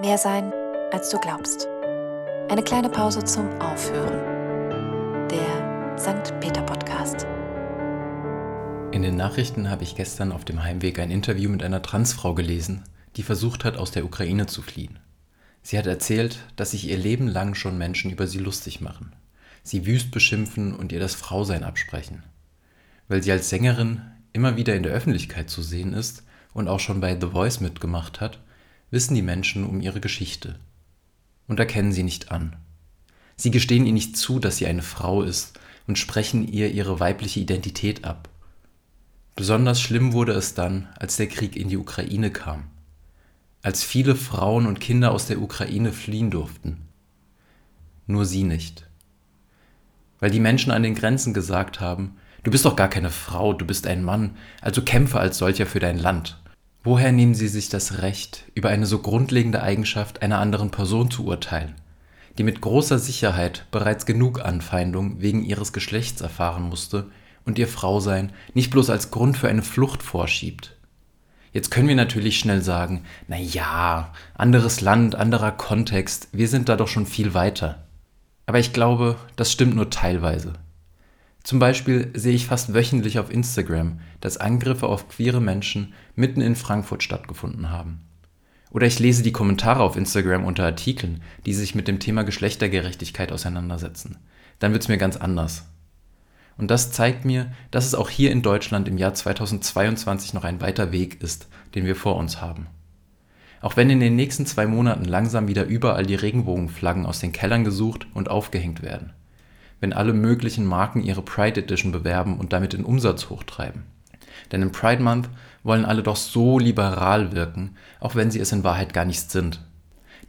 Mehr sein, als du glaubst. Eine kleine Pause zum Aufhören. Der St. Peter Podcast. In den Nachrichten habe ich gestern auf dem Heimweg ein Interview mit einer Transfrau gelesen, die versucht hat, aus der Ukraine zu fliehen. Sie hat erzählt, dass sich ihr Leben lang schon Menschen über sie lustig machen, sie wüst beschimpfen und ihr das Frausein absprechen. Weil sie als Sängerin immer wieder in der Öffentlichkeit zu sehen ist und auch schon bei The Voice mitgemacht hat, wissen die Menschen um ihre Geschichte und erkennen sie nicht an. Sie gestehen ihr nicht zu, dass sie eine Frau ist und sprechen ihr ihre weibliche Identität ab. Besonders schlimm wurde es dann, als der Krieg in die Ukraine kam, als viele Frauen und Kinder aus der Ukraine fliehen durften. Nur sie nicht. Weil die Menschen an den Grenzen gesagt haben, du bist doch gar keine Frau, du bist ein Mann, also kämpfe als solcher für dein Land. Woher nehmen Sie sich das Recht, über eine so grundlegende Eigenschaft einer anderen Person zu urteilen, die mit großer Sicherheit bereits genug Anfeindung wegen ihres Geschlechts erfahren musste und ihr Frausein nicht bloß als Grund für eine Flucht vorschiebt? Jetzt können wir natürlich schnell sagen, na ja, anderes Land, anderer Kontext, wir sind da doch schon viel weiter. Aber ich glaube, das stimmt nur teilweise. Zum Beispiel sehe ich fast wöchentlich auf Instagram, dass Angriffe auf queere Menschen mitten in Frankfurt stattgefunden haben. Oder ich lese die Kommentare auf Instagram unter Artikeln, die sich mit dem Thema Geschlechtergerechtigkeit auseinandersetzen. Dann wird es mir ganz anders. Und das zeigt mir, dass es auch hier in Deutschland im Jahr 2022 noch ein weiter Weg ist, den wir vor uns haben. Auch wenn in den nächsten zwei Monaten langsam wieder überall die Regenbogenflaggen aus den Kellern gesucht und aufgehängt werden wenn alle möglichen Marken ihre Pride Edition bewerben und damit den Umsatz hochtreiben. Denn im Pride Month wollen alle doch so liberal wirken, auch wenn sie es in Wahrheit gar nicht sind.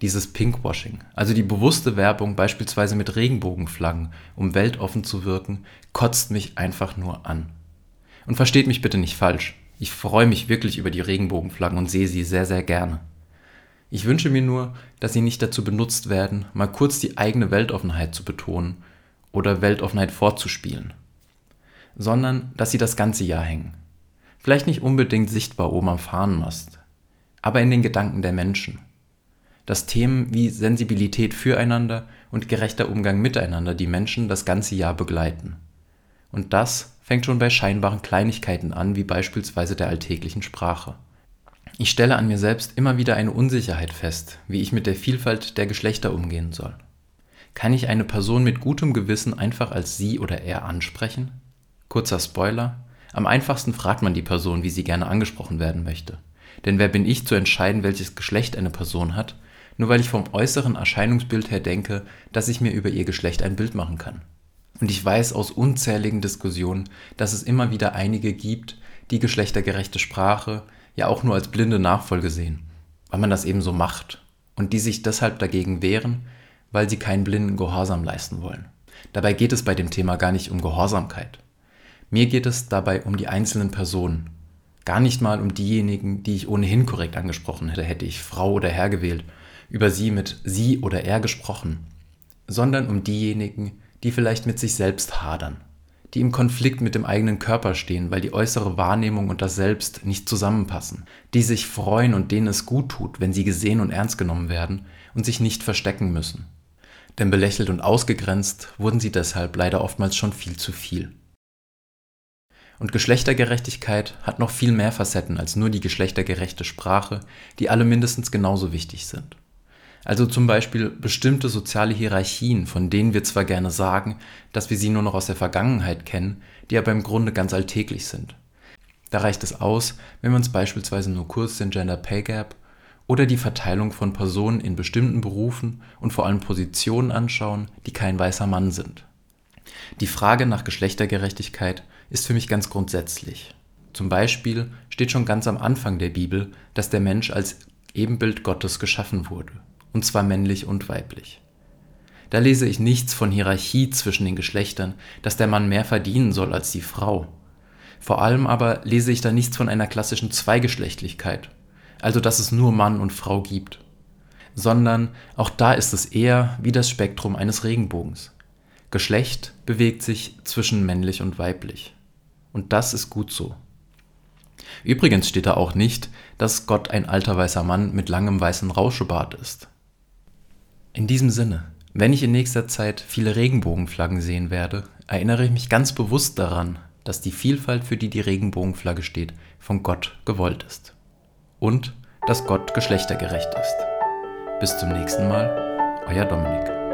Dieses Pinkwashing, also die bewusste Werbung beispielsweise mit Regenbogenflaggen, um weltoffen zu wirken, kotzt mich einfach nur an. Und versteht mich bitte nicht falsch, ich freue mich wirklich über die Regenbogenflaggen und sehe sie sehr, sehr gerne. Ich wünsche mir nur, dass sie nicht dazu benutzt werden, mal kurz die eigene Weltoffenheit zu betonen oder Weltoffenheit vorzuspielen, sondern dass sie das ganze Jahr hängen. Vielleicht nicht unbedingt sichtbar oben am Fahnenmast, aber in den Gedanken der Menschen. Dass Themen wie Sensibilität füreinander und gerechter Umgang miteinander die Menschen das ganze Jahr begleiten. Und das fängt schon bei scheinbaren Kleinigkeiten an, wie beispielsweise der alltäglichen Sprache. Ich stelle an mir selbst immer wieder eine Unsicherheit fest, wie ich mit der Vielfalt der Geschlechter umgehen soll. Kann ich eine Person mit gutem Gewissen einfach als sie oder er ansprechen? Kurzer Spoiler. Am einfachsten fragt man die Person, wie sie gerne angesprochen werden möchte. Denn wer bin ich zu entscheiden, welches Geschlecht eine Person hat, nur weil ich vom äußeren Erscheinungsbild her denke, dass ich mir über ihr Geschlecht ein Bild machen kann. Und ich weiß aus unzähligen Diskussionen, dass es immer wieder einige gibt, die geschlechtergerechte Sprache ja auch nur als blinde Nachfolge sehen, weil man das eben so macht und die sich deshalb dagegen wehren, weil sie keinen blinden Gehorsam leisten wollen. Dabei geht es bei dem Thema gar nicht um Gehorsamkeit. Mir geht es dabei um die einzelnen Personen. Gar nicht mal um diejenigen, die ich ohnehin korrekt angesprochen hätte, hätte ich Frau oder Herr gewählt, über sie mit sie oder er gesprochen, sondern um diejenigen, die vielleicht mit sich selbst hadern, die im Konflikt mit dem eigenen Körper stehen, weil die äußere Wahrnehmung und das Selbst nicht zusammenpassen, die sich freuen und denen es gut tut, wenn sie gesehen und ernst genommen werden und sich nicht verstecken müssen denn belächelt und ausgegrenzt wurden sie deshalb leider oftmals schon viel zu viel. Und Geschlechtergerechtigkeit hat noch viel mehr Facetten als nur die geschlechtergerechte Sprache, die alle mindestens genauso wichtig sind. Also zum Beispiel bestimmte soziale Hierarchien, von denen wir zwar gerne sagen, dass wir sie nur noch aus der Vergangenheit kennen, die aber im Grunde ganz alltäglich sind. Da reicht es aus, wenn wir uns beispielsweise nur kurz den Gender Pay Gap oder die Verteilung von Personen in bestimmten Berufen und vor allem Positionen anschauen, die kein weißer Mann sind. Die Frage nach Geschlechtergerechtigkeit ist für mich ganz grundsätzlich. Zum Beispiel steht schon ganz am Anfang der Bibel, dass der Mensch als Ebenbild Gottes geschaffen wurde, und zwar männlich und weiblich. Da lese ich nichts von Hierarchie zwischen den Geschlechtern, dass der Mann mehr verdienen soll als die Frau. Vor allem aber lese ich da nichts von einer klassischen Zweigeschlechtlichkeit also dass es nur Mann und Frau gibt, sondern auch da ist es eher wie das Spektrum eines Regenbogens. Geschlecht bewegt sich zwischen männlich und weiblich. Und das ist gut so. Übrigens steht da auch nicht, dass Gott ein alter weißer Mann mit langem weißen Rauschebart ist. In diesem Sinne, wenn ich in nächster Zeit viele Regenbogenflaggen sehen werde, erinnere ich mich ganz bewusst daran, dass die Vielfalt, für die die Regenbogenflagge steht, von Gott gewollt ist. Und dass Gott geschlechtergerecht ist. Bis zum nächsten Mal, euer Dominik.